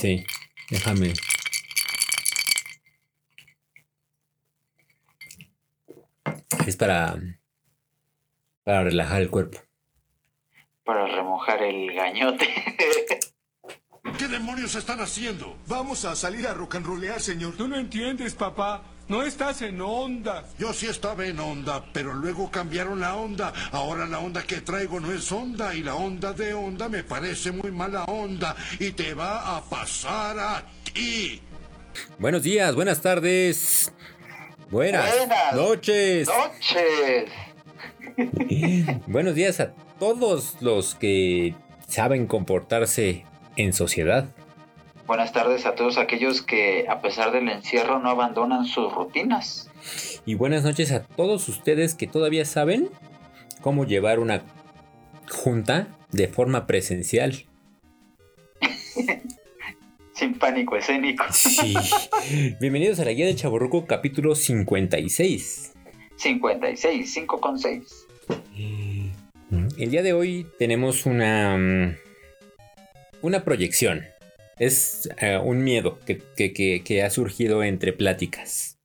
Sí, déjame. Es para, para relajar el cuerpo. Para remojar el gañote. ¿Qué demonios están haciendo? Vamos a salir a rock and rollear, señor. Tú no entiendes, papá. No estás en onda. Yo sí estaba en onda, pero luego cambiaron la onda. Ahora la onda que traigo no es onda y la onda de onda me parece muy mala onda y te va a pasar a ti. Buenos días, buenas tardes. Buenas, Buenas noches. Noches. Buenos días a todos los que saben comportarse en sociedad. Buenas tardes a todos aquellos que a pesar del encierro no abandonan sus rutinas. Y buenas noches a todos ustedes que todavía saben cómo llevar una junta de forma presencial. Sin pánico escénico. Sí. Bienvenidos a la guía del Chaborruco capítulo 56. 56, 5 con 6. El día de hoy tenemos una mm, una proyección. Es eh, un miedo que, que- que- que ha surgido entre pláticas.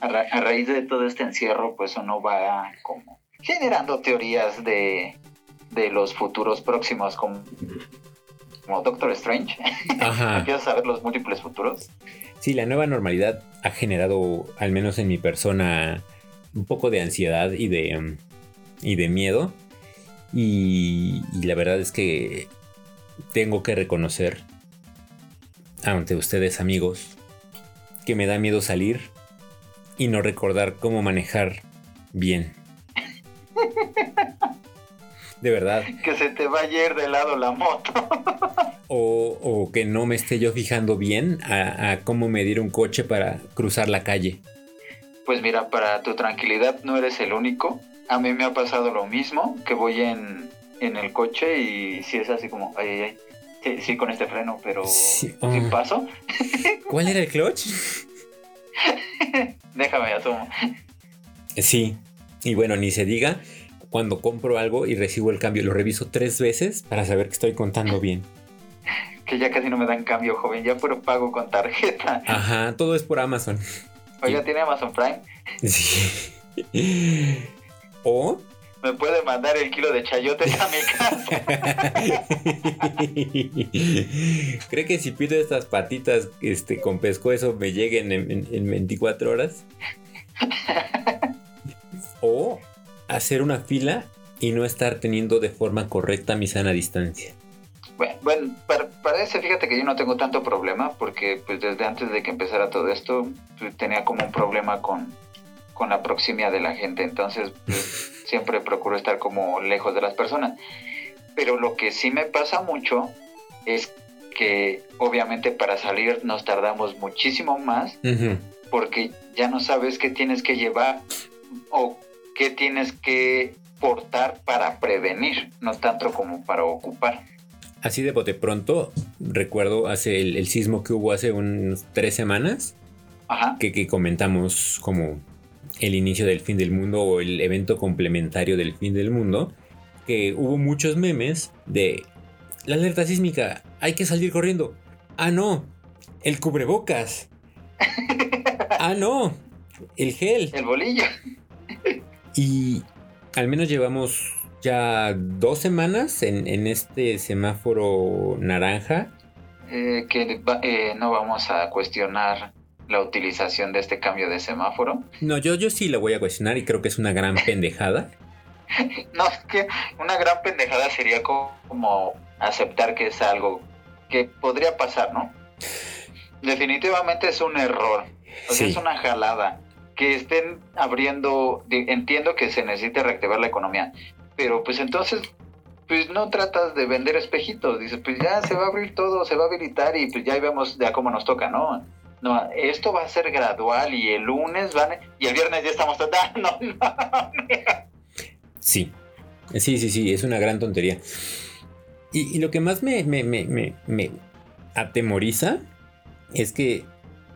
A, ra- a raíz de todo este encierro, pues uno va como generando teorías de, de los futuros próximos, como, como Doctor Strange. A ver los múltiples futuros. Sí, la nueva normalidad ha generado, al menos en mi persona, un poco de ansiedad y de, y de miedo. Y, y la verdad es que tengo que reconocer ante ustedes amigos que me da miedo salir y no recordar cómo manejar bien. De verdad. Que se te va a ir de lado la moto. O, o que no me esté yo fijando bien a, a cómo medir un coche para cruzar la calle. Pues mira, para tu tranquilidad no eres el único. A mí me ha pasado lo mismo, que voy en, en el coche y si es así como, ay, ay, ay. Sí, sí, con este freno, pero Sí, ¿sí oh. paso? ¿Cuál era el clutch? Déjame asumo. Sí. Y bueno, ni se diga, cuando compro algo y recibo el cambio, lo reviso tres veces para saber que estoy contando bien. Que ya casi no me dan cambio, joven, ya puro pago con tarjeta. Ajá, todo es por Amazon. Oiga, ¿tiene Amazon Prime? Sí. O ¿Me puede mandar el kilo de chayotes a mi casa? ¿Cree que si pido estas patitas este, con pescuezo me lleguen en, en- en 24 horas? O hacer una fila y no estar teniendo de forma correcta mi sana distancia. Bueno, bueno para, para ese fíjate que yo no tengo tanto problema porque pues desde antes de que empezara todo esto pues, tenía como un problema con, con la proximidad de la gente, entonces pues, siempre procuro estar como lejos de las personas. Pero lo que sí me pasa mucho es que obviamente para salir nos tardamos muchísimo más Ujú. porque ya no sabes qué tienes que llevar o qué tienes que portar para prevenir, no tanto como para ocupar. Así de bote pronto, recuerdo hace el, el sismo que hubo hace unas tres semanas, Ajá. que, que comentamos como el inicio del fin del mundo o el evento complementario del fin del mundo, que hubo muchos memes de la alerta sísmica, hay que salir corriendo. Ah, no, el cubrebocas. Ah, no, el gel. El bolillo. Y al menos llevamos ya dos semanas en, en este semáforo naranja. Eh, que eh, no vamos a cuestionar la utilización de este cambio de semáforo. No, yo, yo sí la voy a cuestionar y creo que es una gran pendejada. No, es que una gran pendejada sería co- como aceptar que es algo que podría pasar, ¿no? Definitivamente es un error. O sea, Sí. es una jalada. Que estén abriendo, entiendo que se necesita reactivar la economía, pero pues entonces, pues no tratas de vender espejitos, dices, pues ya se va a abrir todo, se va a habilitar y pues ya vemos ya cómo nos toca, ¿no? No, esto va a ser gradual y el lunes van, y el viernes ya estamos, ah, no, no, Sí. Sí, sí, sí, es una gran tontería. Y, y lo que más me, me, me, me, me atemoriza es que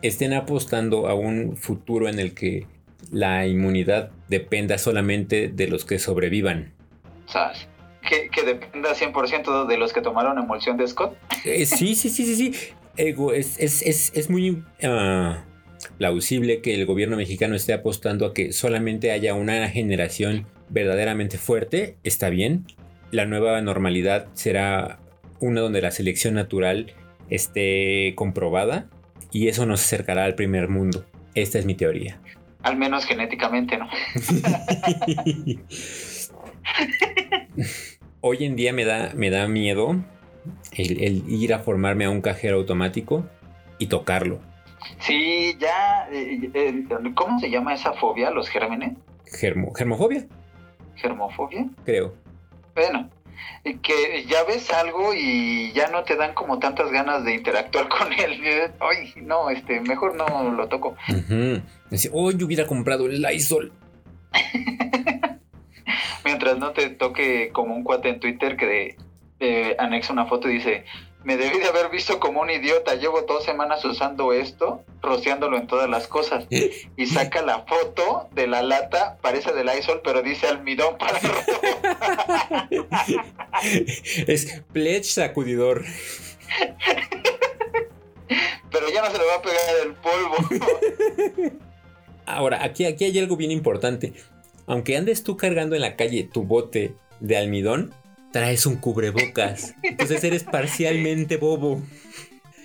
estén apostando a un futuro en el que la inmunidad dependa solamente de los que sobrevivan. ¿sabes? Que, que dependa 100% de los que tomaron emulsión de Scott. Eh, sí, sí, sí, sí, sí. Ego, es, es, es, es muy ah, plausible que el gobierno mexicano esté apostando a que solamente haya una generación verdaderamente fuerte, está bien. La nueva normalidad será una donde la selección natural esté comprobada y eso nos acercará al primer mundo. Esta es mi teoría. Al menos genéticamente, ¿no? Hoy en día me da, me da miedo el, el ir a formarme a un cajero automático y tocarlo. Sí, ya. eh, eh, ¿Cómo se llama esa fobia, los gérmenes? Germo, germofobia, ¿Germofobia? creo. Bueno, que ya ves algo y ya no te dan como tantas ganas de interactuar con él. Ay, no, este, mejor no lo toco. Dice, oh, yo hubiera comprado el Lysol. Mientras no te toque como un cuate en Twitter que de, eh, anexa una foto y dice, me debí de haber visto como un idiota, llevo dos semanas usando esto, rociándolo en todas las cosas. Y saca la foto de la lata, parece del Lysol, pero dice almidón para es pledge sacudidor. Pero ya no se le va a pegar el polvo. Ahora, aquí, aquí hay algo bien importante. Aunque andes tú cargando en la calle tu bote de almidón, traes un cubrebocas. Entonces eres parcialmente bobo.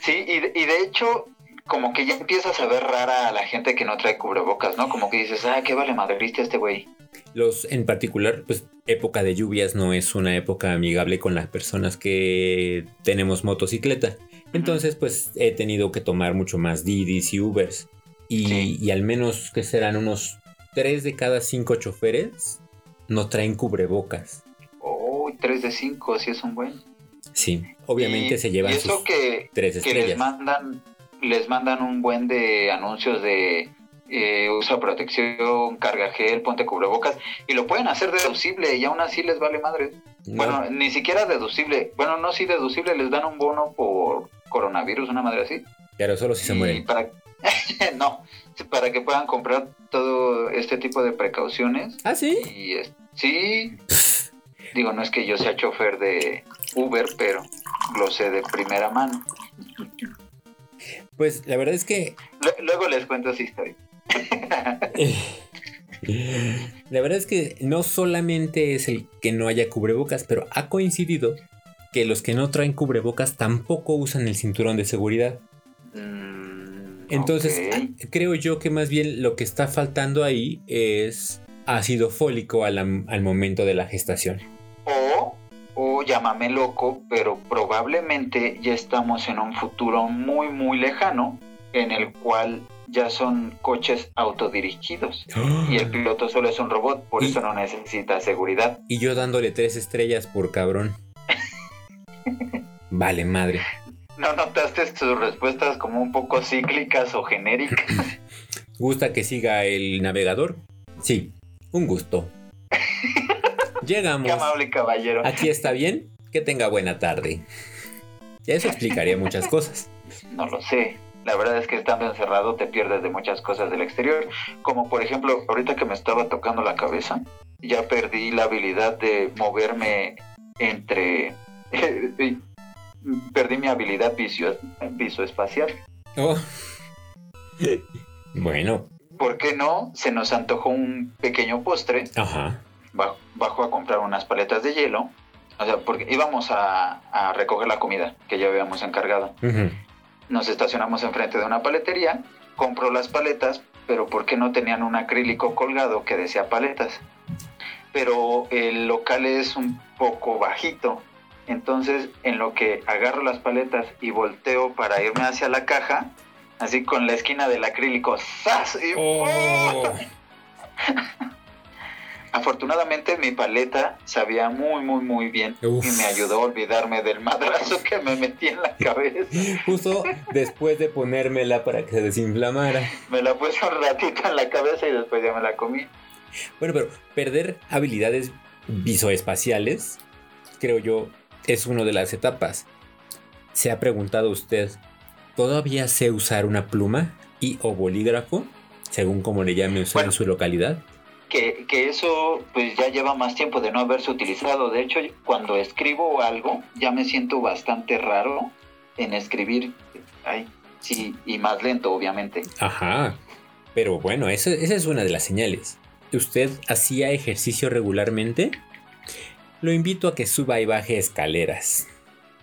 Sí, y, de- y de hecho, como que ya empiezas a ver rara a la gente que no trae cubrebocas, ¿no? Como que dices, ah, qué vale madriste este güey. Los, en particular, pues época de lluvias no es una época amigable con las personas que tenemos motocicleta. Entonces, pues he tenido que tomar mucho más Didis y Ubers. Y, Sí. y al menos que serán unos 3 de cada 5 choferes no traen cubrebocas. Uy, 3 de 5, sí es un buen. Sí, obviamente Y- se llevan y eso sus que, tres que les mandan, les mandan un buen de anuncios de eh, usa protección, carga gel, ponte cubrebocas, y lo pueden hacer deducible y aún así les vale madre. No, Bueno, ni siquiera deducible. Bueno, no, sí deducible, les dan un bono por coronavirus, una madre así. pero solo si se mueren. Para... no, para que puedan comprar todo este tipo de precauciones. Ah, sí. Y sí, digo, no es que yo sea chofer de Uber, pero lo sé de primera mano. Pues la verdad es que Lue- Luego les cuento esa historia. La verdad es que no solamente es el que no haya cubrebocas, pero ha coincidido que los que no traen cubrebocas tampoco usan el cinturón de seguridad. Mm, Entonces, creo yo que más bien lo que está faltando ahí es ácido fólico al momento de la gestación. O, llámame loco, pero probablemente ya estamos en un futuro muy, muy lejano en el cual ya son coches autodirigidos y el piloto solo es un robot, por Y- eso no necesita seguridad. Y yo dándole tres estrellas por cabrón. Vale, madre. ¿No notaste sus respuestas como un poco cíclicas o genéricas? ¿Gusta que siga el navegador? Sí, un gusto. Llegamos. Qué amable caballero. Aquí está bien. Que tenga buena tarde. Eso explicaría muchas cosas. No lo sé. La verdad es que estando encerrado te pierdes de muchas cosas del exterior. Como por ejemplo, ahorita que me estaba tocando la cabeza, ya perdí la habilidad de moverme entre... perdí mi habilidad vicio, visoespacial. Oh. Bueno, ¿Por qué no? Se nos antojó un pequeño postre. ajá. Bajo, bajo a comprar unas paletas de hielo. O sea, porque íbamos a, a recoger la comida que ya habíamos encargado. Nos estacionamos enfrente de una paletería, compró las paletas, pero ¿por qué no tenían un acrílico colgado que decía paletas? Pero el local es un poco bajito, entonces en lo que agarro las paletas y volteo para irme hacia la caja, así con la esquina del acrílico, ¡zas! Y Oh. Afortunadamente mi paleta sabía muy, muy, muy bien Uf. y me ayudó a olvidarme del madrazo que me metí en la cabeza. Justo después de ponérmela para que se desinflamara. Me la puse un ratito en la cabeza y después ya me la comí. Bueno, pero perder habilidades visoespaciales, creo yo, es una de las etapas. ¿Se ha preguntado usted, ¿todavía sé usar una pluma y o bolígrafo? Según como le llame usted Bueno. en su localidad. Que, que eso pues ya lleva más tiempo de no haberse utilizado. De hecho, cuando escribo algo ya me siento bastante raro en escribir Ay, sí, y más lento, obviamente. Ajá. Pero bueno, eso- esa es una de las señales. ¿Usted hacía ejercicio regularmente? Lo invito a que suba y baje escaleras.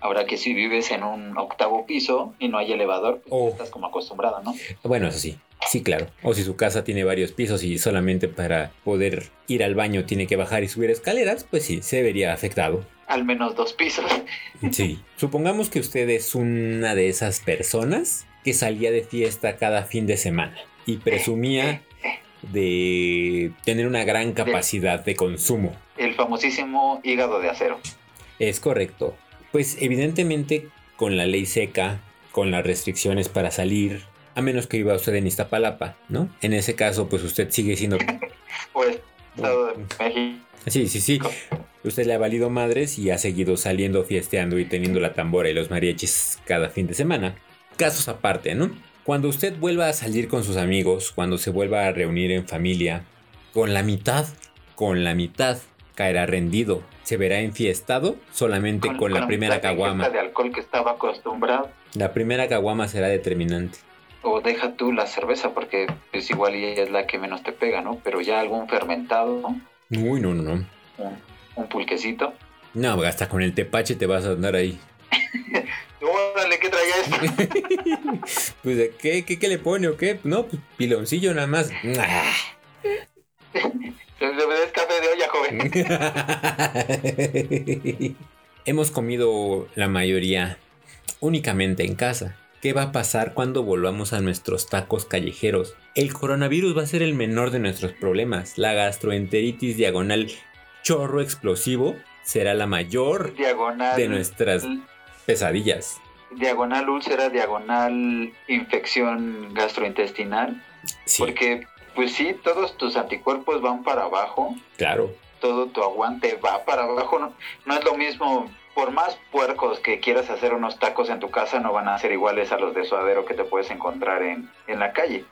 Ahora que si vives en un octavo piso y no hay elevador, pues Oh. estás como acostumbrado, ¿no? Bueno, eso sí. Sí, claro. O si su casa tiene varios pisos y solamente para poder ir al baño tiene que bajar y subir escaleras, pues sí, se vería afectado. Al menos dos pisos. Sí. Supongamos que usted es una de esas personas que salía de fiesta cada fin de semana y presumía de tener una gran capacidad de consumo. El famosísimo hígado de acero. Es correcto. Pues evidentemente con la ley seca, con las restricciones para salir, a menos que viva usted en Iztapalapa, ¿no? En ese caso, pues usted sigue siendo... Pues, Estado de México. Sí, sí, sí. Usted le ha valido madres y ha seguido saliendo, fiesteando y teniendo la tambora y los mariachis cada fin de semana. Casos aparte, ¿no? Cuando usted vuelva a salir con sus amigos, cuando se vuelva a reunir en familia, con la mitad, con la mitad, caerá rendido. Se verá enfiestado solamente con, la primera caguama. ingesta de alcohol que estaba acostumbrado. La primera caguama será determinante. O deja tú la cerveza porque es igual y es la que menos te pega, ¿no? Pero ya algún fermentado, ¿no? Uy, no, no, no. Un, un pulquecito. No, hasta con el tepache te vas a andar ahí. Órale, ¿qué traía esto? Pues, ¿de ¿qué, qué, qué le pone o qué? No, pues piloncillo nada más. Es café de olla, joven. Hemos comido la mayoría únicamente en casa. ¿Qué va a pasar cuando volvamos a nuestros tacos callejeros? El coronavirus va a ser el menor de nuestros problemas. La gastroenteritis diagonal chorro explosivo será la mayor Diagonal. de nuestras pesadillas. Diagonal úlcera, diagonal infección gastrointestinal. Sí, Porque, pues sí, todos tus anticuerpos van para abajo. claro. todo tu aguante va para abajo. No, no es lo mismo, por más puercos que quieras hacer unos tacos en tu casa, no van a ser iguales a los de suadero que te puedes encontrar en, en la calle.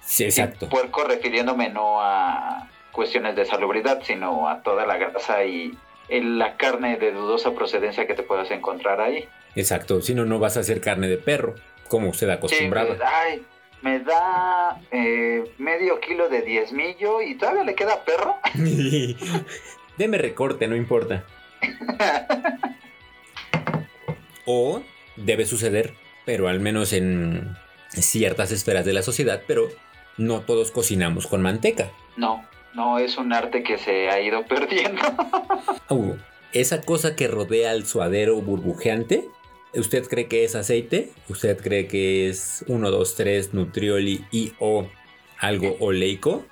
Sí, exacto. Y puerco refiriéndome no a cuestiones de salubridad, sino a toda la grasa y el- la carne de dudosa procedencia que te puedas encontrar ahí. Exacto. Si no, no vas a hacer carne de perro, como usted Sí, acostumbraba. pues, ay, me da eh, medio kilo de diezmillo y todavía le queda perro. Deme recorte, no importa. O debe suceder, pero al menos en ciertas esferas de la sociedad, pero no todos cocinamos con manteca. No, no es un arte que se ha ido perdiendo. Uh, esa cosa que rodea al suadero burbujeante, ¿usted cree que es aceite? ¿Usted cree que es 1, 2, 3 nutrioli y o algo oleico?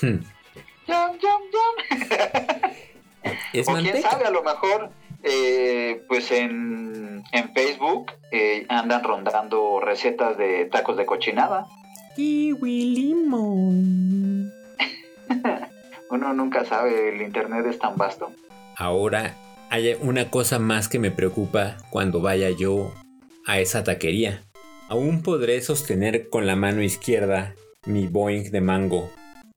Hmm, Yum, yum, yum. Es o quién sabe, a lo mejor, eh, pues en, en Facebook eh, andan rondando recetas de tacos de cochinada. Kiwi limón. Uno nunca sabe, el internet es tan vasto. Ahora hay una cosa más que me preocupa cuando vaya yo a esa taquería. Aún podré sostener con la mano izquierda mi Boeing de mango,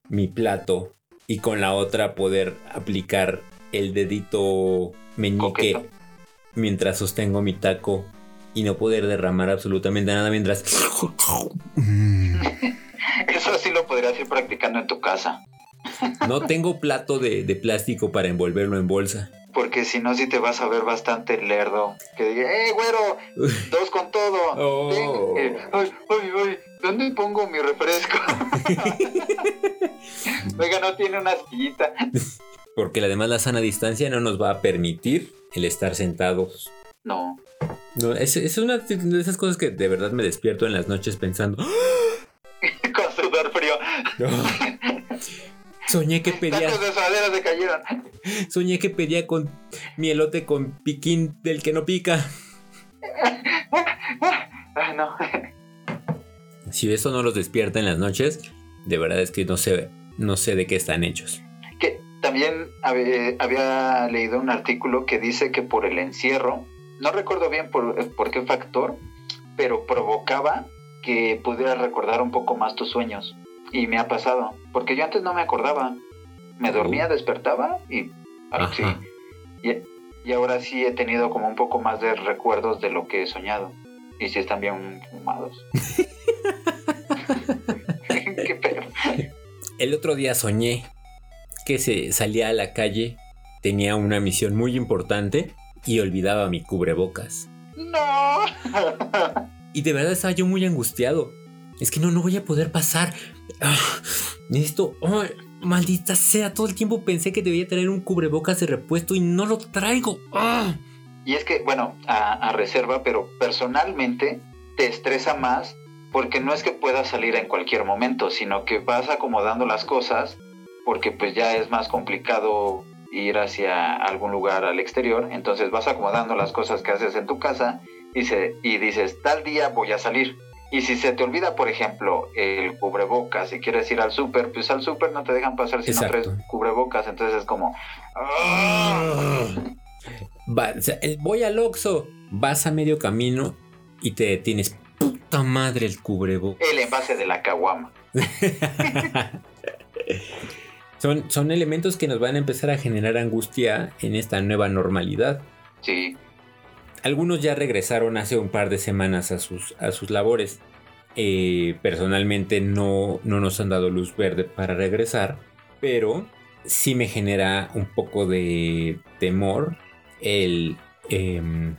mi plato, y con la otra poder aplicar el dedito meñique mientras sostengo mi taco y no poder derramar absolutamente nada mientras... Eso sí lo podrías ir practicando en tu casa. No tengo plato de, de plástico para envolverlo en bolsa. Porque si no, sí te vas a ver bastante lerdo. Que diga, ¡eh, güero! ¡Dos con todo! Oh. Eh, ¡Ay, ay, ay! ¿Dónde pongo mi refresco? Oiga, no tiene una sillita. Porque además la sana distancia no nos va a permitir el estar sentados. No. No, es, es una de esas cosas que de verdad me despierto en las noches pensando. con sudor frío. "Ah, Soñé que pedía, Tacos de suadero se cayeron. soñé que pedía con mielote con piquín del que no pica. Ay, no. Si eso no los despierta en las noches, de verdad es que no sé, no sé de qué están hechos. Que también había, había leído un artículo que dice que por el encierro, no recuerdo bien por, por qué factor, pero provocaba que pudieras recordar un poco más tus sueños. Y me ha pasado, porque yo antes no me acordaba. Me dormía, despertaba y... ah, sí. Y, y ahora sí he tenido como un poco más de recuerdos de lo que he soñado. y si están bien fumados. Qué pedo. El otro día soñé que se salía a la calle, tenía una misión muy importante y olvidaba mi cubrebocas. No. Y de verdad estaba yo muy angustiado. Es que no, no voy a poder pasar. Ah, necesito. ay, maldita sea, todo el tiempo pensé que debía tener un cubrebocas de repuesto y no lo traigo. Ah. Y es que, bueno, a, a reserva, pero personalmente te estresa más porque no es que puedas salir en cualquier momento, sino que vas acomodando las cosas porque pues ya es más complicado ir hacia algún lugar al exterior, entonces vas acomodando las cosas que haces en tu casa y, se- y dices, tal día voy a salir. Y si se te olvida, por ejemplo, el cubrebocas, si quieres ir al súper, pues al súper no te dejan pasar si no Exacto. traes cubrebocas, entonces es como... Voy al Oxxo, vas a medio camino y te detienes. Puta madre el cubrebocas. El envase de la caguama. son, son elementos que nos van a empezar a generar angustia en esta nueva normalidad. Sí, Algunos ya regresaron hace un par de semanas a sus, a sus labores. Eh, personalmente no, no nos han dado luz verde para regresar, pero sí me genera un poco de temor el em,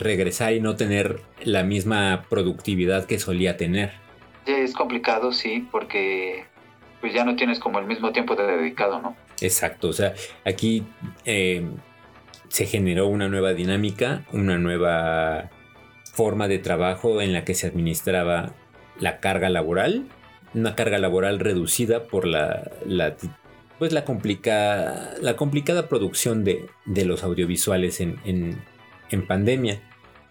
regresar y no tener la misma productividad que solía tener. Es complicado, sí, porque pues ya no tienes como el mismo tiempo de dedicado, ¿no? Exacto, o sea, aquí em, se generó una nueva dinámica, una nueva forma de trabajo en la que se administraba la carga laboral, una carga laboral reducida por la, la, pues la, complica- la complicada producción de, de los audiovisuales en, en- en pandemia.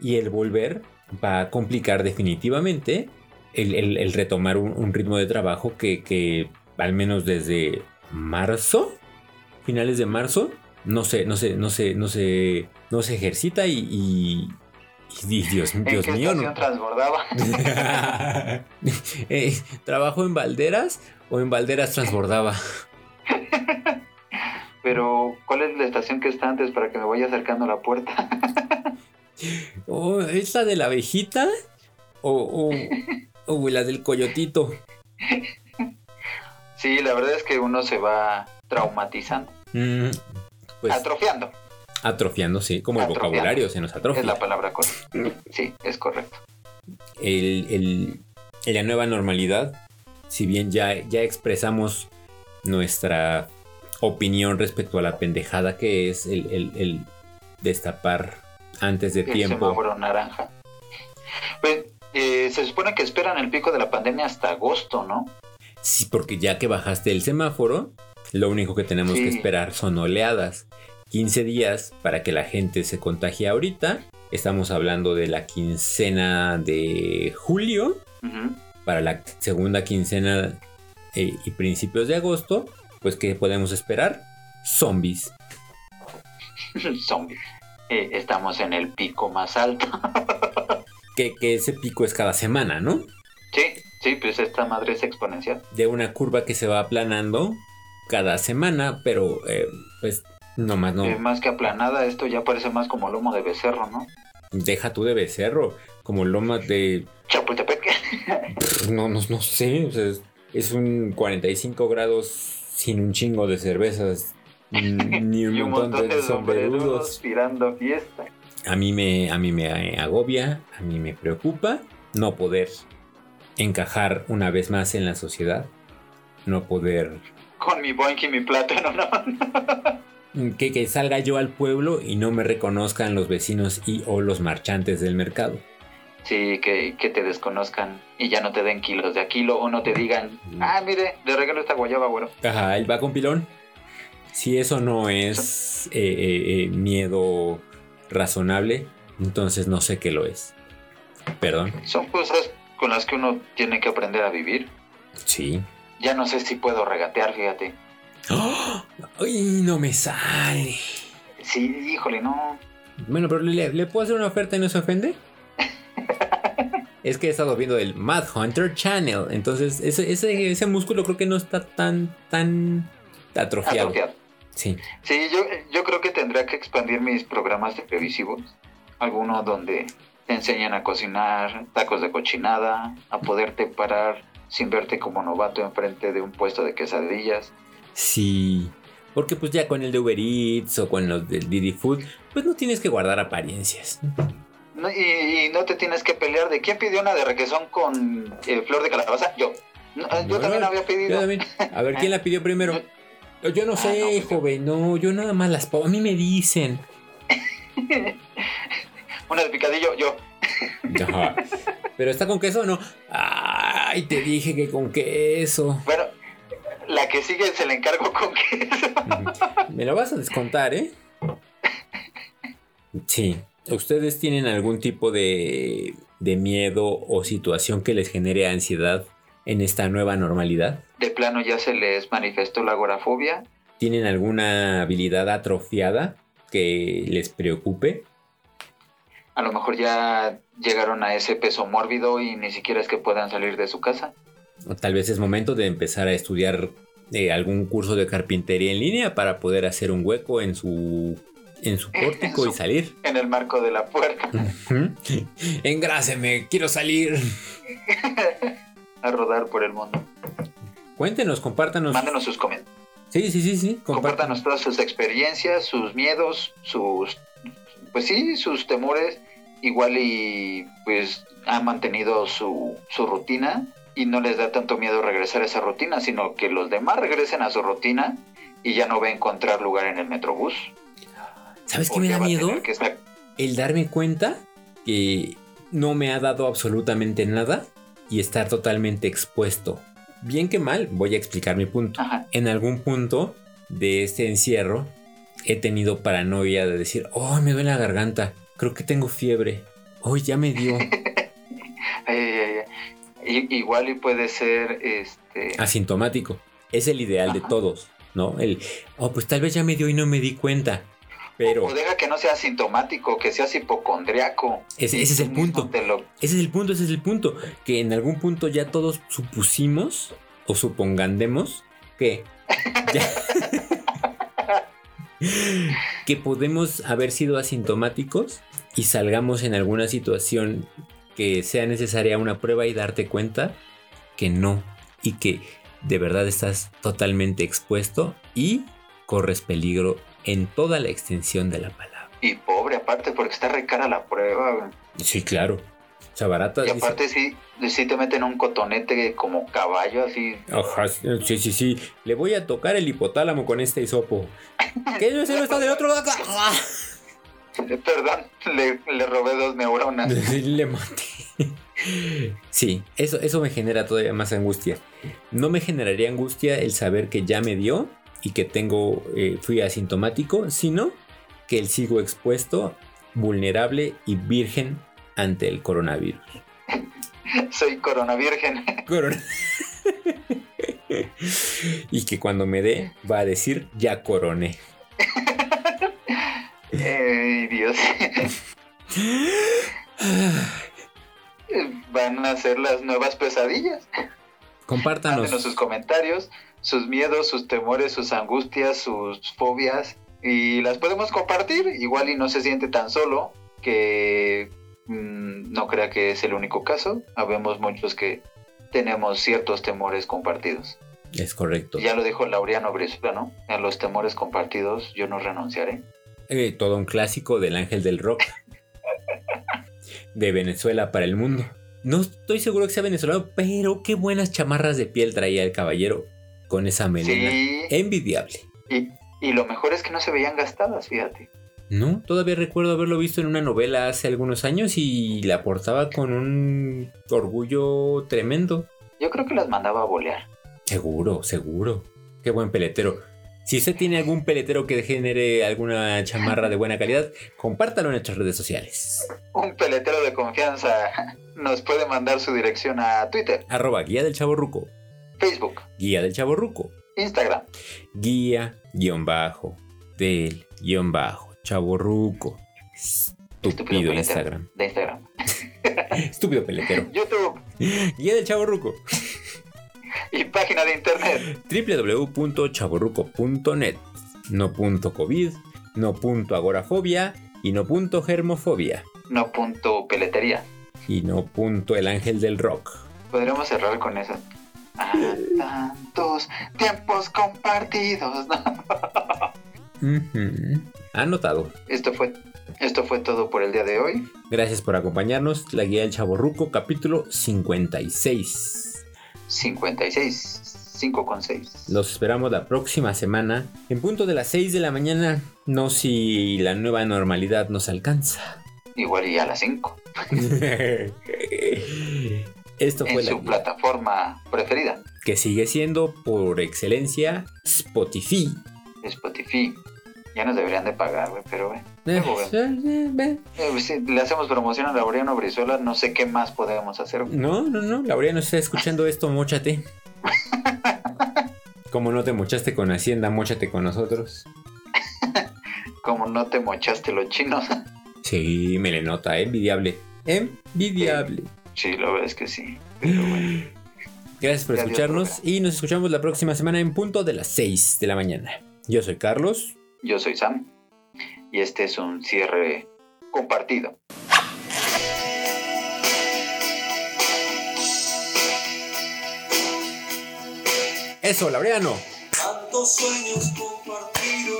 Y el volver va a complicar definitivamente el, el- el retomar un, un ritmo de trabajo que, que al menos desde marzo, finales de marzo, no se, no se, no se, no se, no se ejercita y, y- y Dios, ¿En Dios qué mío, no. transbordaba? Eh, ¿Trabajo en Valderas o en Valderas transbordaba? Pero, ¿cuál es la estación que está antes para que me vaya acercando a la puerta? Oh, ¿Es la de la abejita? ¿O, o, o la del coyotito? sí, la verdad es que uno se va traumatizando, Mm, pues atrofiando, atrofiando, sí, como el vocabulario se nos atrofia. es la palabra correcta. Sí, es correcto. el, el- la nueva normalidad, si bien ya, ya expresamos nuestra opinión respecto a la pendejada que es el- el destapar antes de El tiempo. semáforo naranja. Pues, eh, se supone que esperan el pico de la pandemia hasta agosto, ¿no? Sí, porque ya que bajaste el semáforo, lo único que tenemos que esperar son oleadas. 15 días para que la gente se contagie ahorita. Estamos hablando de la quincena de julio. Para la segunda quincena eh, y principios de agosto, pues ¿qué podemos esperar? Zombies. Zombie. Eh, estamos en el pico más alto. Que, que ese pico es cada semana, ¿no? sí, sí, pues esta madre es exponencial. De una curva que se va aplanando cada semana, pero eh, pues no. Eh, más que aplanada, esto ya parece más como lomo de becerro, ¿no? Deja tú de becerro, como loma de... Chapultepec. No, no, no sé, o sea, es, es un 45 grados sin un chingo de cervezas. Mm, Ni un, y un montón, de sombrerudos. sombrerudos tirando fiesta. A mí me, a mí me agobia, a mí me preocupa no poder encajar una vez más en la sociedad, no poder Con mi boink y mi una mano. que, que salga yo al pueblo y no me reconozcan los vecinos y o los marchantes del mercado. Sí, que, que te desconozcan y ya no te den kilos de a kilo o no te digan, ah, mire, le regalo esta guayaba, bueno. Ajá, él va con pilón. Si eso no es eh, eh, eh, miedo razonable, entonces no sé qué lo es. Perdón. Son cosas con las que uno tiene que aprender a vivir. Sí. Ya no sé si puedo regatear, fíjate. ¡Oh! ¡Ay, no me sale! Sí, híjole, no. Bueno, pero ¿le, le puedo hacer una oferta y no se ofende? es que he estado viendo el Mad Hunter Channel. Entonces, ese, ese, ese músculo creo que no está tan, tan atrofiado. Atrofiado. Sí. Sí, yo, yo creo que tendría que expandir mis programas televisivos. Alguno donde te enseñan a cocinar tacos de cochinada, a poderte parar sin verte como novato enfrente de un puesto de quesadillas. Sí, porque pues ya con el de Uber Eats o con los del Didi Food, pues no tienes que guardar apariencias. No, y, y no te tienes que pelear de quién pidió una de requesón con eh, flor de calabaza. Yo. No, yo No, también había pedido. Yo también. A ver, ¿quién la pidió primero? Yo no Ah, sé, no, pues, joven, no, yo nada más las pongo. A mí me dicen. Una de picadillo, yo. Ajá. ¿Pero está con queso o no? Ay, te dije que con queso. Bueno, la que sigue se la encargo con queso. Me lo vas a descontar, ¿eh? Sí. ¿Ustedes tienen algún tipo de, de miedo o situación que les genere ansiedad en esta nueva normalidad? De plano ya se les manifestó la agorafobia. ¿Tienen alguna habilidad atrofiada que les preocupe? A lo mejor ya llegaron a ese peso mórbido y ni siquiera es que puedan salir de su casa. O tal vez es momento de empezar a estudiar eh, algún curso de carpintería en línea para poder hacer un hueco en su, en su pórtico y su- salir. En el marco de la puerta. Engráseme, quiero salir. a rodar por el mundo. Cuéntenos, compártanos. Mándenos sus comentarios. Sí, sí, sí, sí. compártanos. Compártanos todas sus experiencias, sus miedos, sus, pues sí, sus temores. Igual y pues han mantenido su, su rutina y no les da tanto miedo regresar a esa rutina, sino que los demás regresen a su rutina y ya no va a encontrar lugar en el metrobús. ¿Sabes qué me da miedo? estar- El darme cuenta que no me ha dado absolutamente nada y estar totalmente expuesto. Bien que mal, voy a explicar mi punto. Ajá. En algún punto de este encierro he tenido paranoia de decir, oh, me duele la garganta, creo que tengo fiebre, hoy ya me dio Ay, ay, ay. Igual y puede ser este asintomático. Es el ideal de todos, ¿no? El, oh, pues tal vez ya me dio y no me di cuenta. Pero o deja que no sea sintomático, que seas hipocondriaco. Ese- es el punto. lo- Ese es el punto, ese es el punto. Que en algún punto ya todos supusimos o supongandemos que ya- que podemos haber sido asintomáticos y salgamos en alguna situación que sea necesaria una prueba y darte cuenta que no y que de verdad estás totalmente expuesto y corres peligro en toda la extensión de la palabra. Y pobre, aparte, porque está re cara la prueba. güey. Sí, claro. Chabarata Y dice- aparte, sí, sí te meten un cotonete como caballo, así. Ajá, sí, sí, sí. Le voy a tocar el hipotálamo con este hisopo. ¿Qué no no está del otro lado? Perdón, le, le robé dos neuronas. Le maté. Sí, eso, eso me genera todavía más angustia. No me generaría angustia el saber que ya me dio y que tengo, eh, fui asintomático, sino que el sigo expuesto, vulnerable y virgen ante el coronavirus. Soy coronavirgen. Corona- y que cuando me dé va a decir ya coroné. Ay, Dios. Van a ser las nuevas pesadillas. Compártanos. Mándenos sus comentarios, sus miedos, sus temores, sus angustias, sus fobias. Y las podemos compartir. Igual y no se siente tan solo que mm, no crea que es el único caso. Habemos muchos que tenemos ciertos temores compartidos. Es correcto. Ya lo dijo Laureano ¿no? A los temores compartidos yo no renunciaré. Eh, todo un clásico del ángel del rock. De Venezuela para el mundo. No estoy seguro que sea venezolano, pero qué buenas chamarras de piel traía el caballero con esa melena. Sí. Envidiable. Y, y lo mejor es que no se veían gastadas, fíjate. No, todavía recuerdo haberlo visto en una novela hace algunos años y la portaba con un orgullo tremendo. Yo creo que las mandaba a bolear. Seguro, seguro. Qué buen peletero. Si usted tiene algún peletero que genere alguna chamarra de buena calidad, compártalo en nuestras redes sociales. Un peletero de confianza nos puede mandar su dirección a Twitter, Arroba guía del chaborruco. Facebook, Guía del chaborruco. Instagram. Guía guion bajo del guion bajo chaborruco. Estúpido Instagram. De Instagram. Estúpido peletero. YouTube Guía del chaborruco. y página de internet. www.chaborruco.net. No punto COVID, no punto agorafobia y no punto germofobia. no punto peletería. Y no punto el ángel del rock. Podríamos cerrar con eso. Ah, tantos tiempos compartidos. Ujú. Anotado. Esto fue, esto fue todo por el día de hoy. Gracias por acompañarnos. La guía del Chaborruco, capítulo 56. 56, 5 con 6. Los esperamos la próxima semana en punto de las 6 de la mañana. No si la nueva normalidad nos alcanza. Igual y a las 5. Esto En su plataforma preferida. que sigue siendo por excelencia Spotify. Spotify. Ya nos deberían de pagar, güey, pero güey. Eh, eh, eh, si le hacemos promoción a Laureano Brizuela, no sé qué más podemos hacer. güey. No, no, no, Laureano está escuchando esto, mochate. Como no te mochaste con Hacienda, mochate con nosotros. Como no te mochaste los chinos. Sí, me le nota, envidiable. Envidiable. sí, la verdad es que sí. Pero bueno. Gracias por escucharnos y nos escuchamos la próxima semana en punto de las 6 de la mañana. Yo soy Carlos. Yo soy Sam. Y este es un cierre compartido. Eso, Laureano. Tantos sueños compartidos.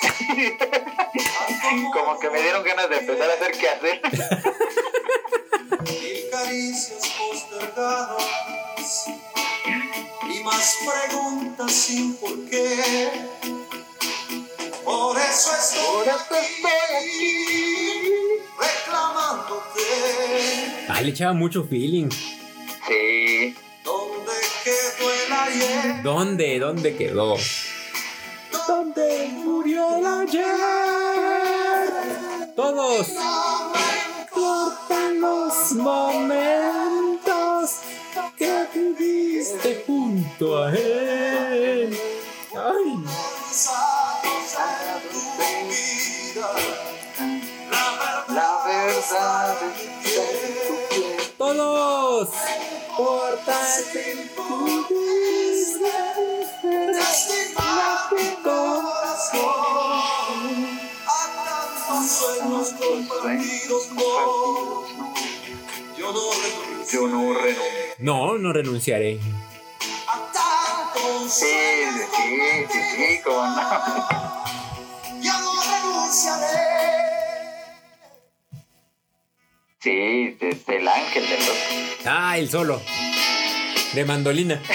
Como que me dieron ganas de empezar a hacer qué hacer. Caricias postergadas. Y más preguntas sin por qué. Por eso estoy aquí. Reclamándote. Ay, le echaba mucho feeling. Sí. ¿Dónde quedó el ayer? ¿Dónde? ¿Dónde quedó? ¿Dónde murió el ayer? Todos. Momentos que viviste junto a él. Ay. La verdad. Todos. Tantos sueños compartidos no. Yo no renuncio Yo no renuncio. No, no renunciaré. Sí, sí, sí, sí, sí, como no. Yo no renunciaré. Sí, desde el ángel del rock. Ah, el solo. De mandolina.